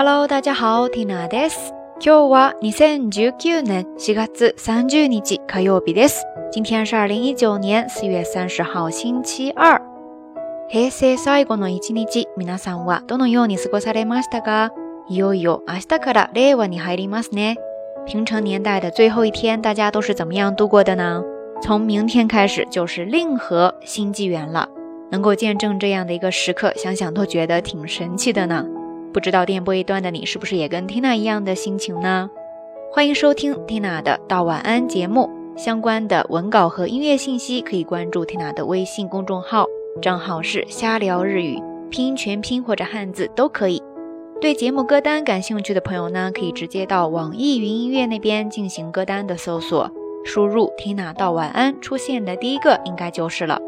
Hello，大家好，Tina です。今日は2019年4月30日火曜日です。今天是2019年4月30号星期二。平成最後の一日、皆さんはどのように過ごされましたか？いよいよ明日から令和に入りますね。平成年代的最后一天，大家都是怎么样度过的呢？从明天开始就是令和新纪元了。能够见证这样的一个时刻，想想都觉得挺神奇的呢。不知道电波一端的你是不是也跟 Tina 一样的心情呢？欢迎收听 Tina 的《到晚安》节目。相关的文稿和音乐信息可以关注 Tina 的微信公众号，账号是“瞎聊日语”，拼音全拼或者汉字都可以。对节目歌单感兴趣的朋友呢，可以直接到网易云音乐那边进行歌单的搜索，输入 “Tina 到晚安”出现的第一个应该就是了。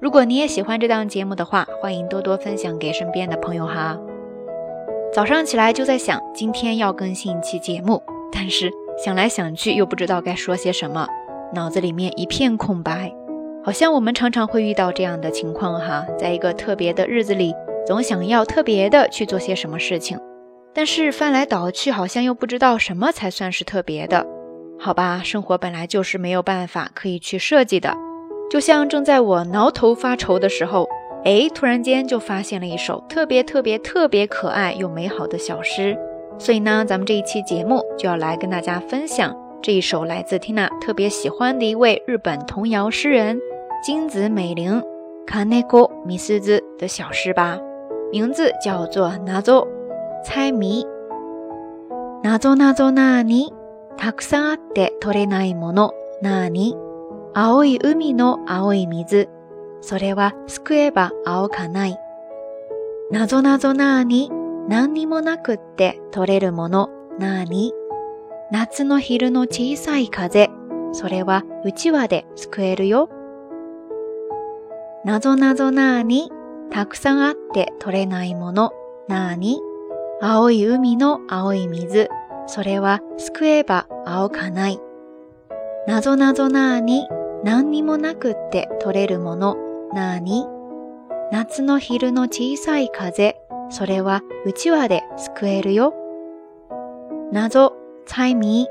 如果你也喜欢这档节目的话，欢迎多多分享给身边的朋友哈。早上起来就在想，今天要更新一期节目，但是想来想去又不知道该说些什么，脑子里面一片空白。好像我们常常会遇到这样的情况哈，在一个特别的日子里，总想要特别的去做些什么事情，但是翻来倒去，好像又不知道什么才算是特别的。好吧，生活本来就是没有办法可以去设计的，就像正在我挠头发愁的时候。哎，突然间就发现了一首特别特别特别可爱又美好的小诗，所以呢，咱们这一期节目就要来跟大家分享这一首来自缇娜特别喜欢的一位日本童谣诗人金子美玲《o m i s すず》的小诗吧，名字叫做《謎”，猜谜。謎謎纳奏纳尼たくさんあって取れないもの。纳尼？青い海の青い水。それは救えば青かない。なぞなぞなあに、何にもなくって取れるものなあに。夏の昼の小さい風、それはうちわで救えるよ。なぞなぞなあに、たくさんあって取れないものなあに。青い海の青い水、それは救えば青かない。なぞなぞなあに、何にもなくって取れるものなーに夏の昼の小さい風、それはうちわで救えるよ。謎、猜疑、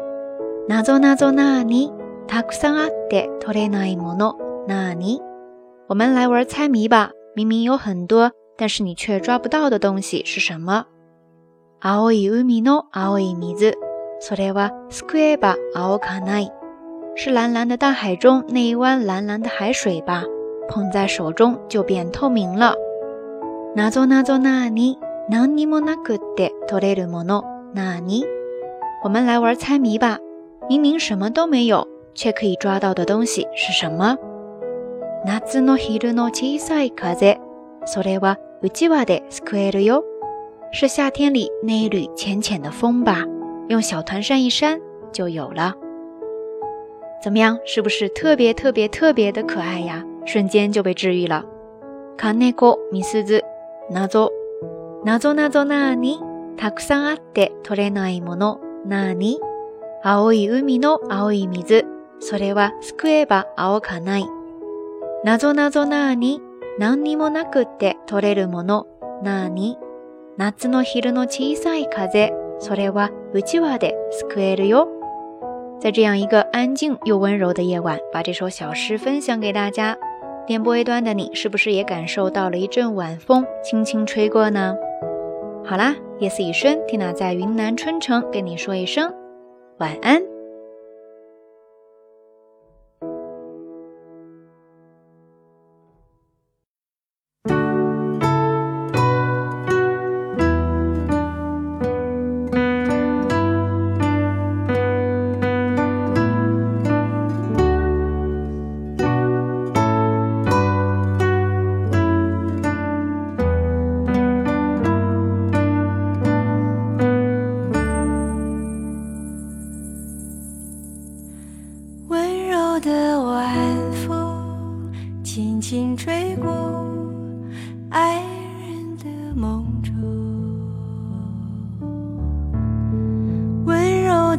謎謎なーに、たくさんあって取れないもの、なーに。我们来玩猜谜吧。明明有很多，但是你却抓不到的东西是什么？青い海の青い水，それは救えば青かない，是蓝蓝的大海中那一湾蓝蓝的海水吧？捧在手中就变透明了。那做那做那尼，那尼么那可的托雷鲁莫诺那尼。我们来玩猜谜吧。明明什么都没有，却可以抓到的东西是什么？那兹诺希鲁诺奇伊赛卡泽，索雷瓦乌吉瓦的斯是夏天里那一缕浅浅的风吧？用小团扇一扇就有了。怎么样？是不是特别特别特别的可爱呀？瞬间就被治愈了。猫子，纳 zo，纳 zo 謎 z o 纳たくさんあって取れないもの、哪青い海の青い水、それは救えば青かない。謎謎な纳何にもなくって取れるもの、哪夏の昼の小さい風、それはちわで救えるよ。在这样一个安静又温柔的夜晚，把这首小诗分享给大家。电波一端的你，是不是也感受到了一阵晚风轻轻吹过呢？好啦，夜色已深，Tina 在云南春城跟你说一声晚安。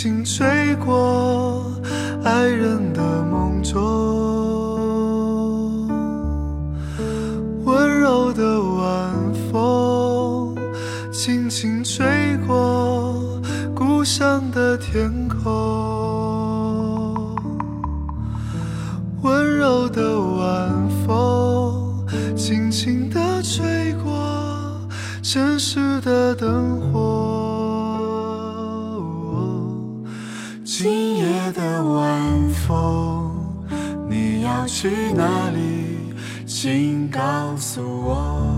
轻轻吹过爱人的梦中，温柔的晚风，轻轻吹过故乡的天空。温柔的晚风，轻轻地吹过城市的灯火。去哪里？请告诉我。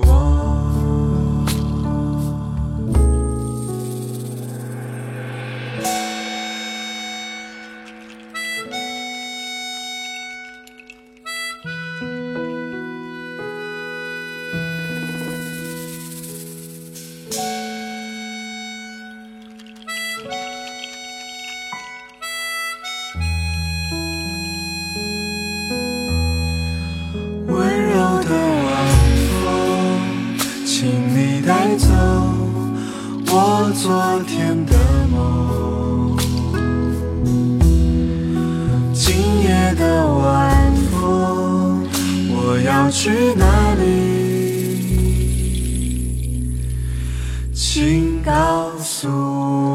我昨天的梦，今夜的晚风，我要去哪里？请告诉。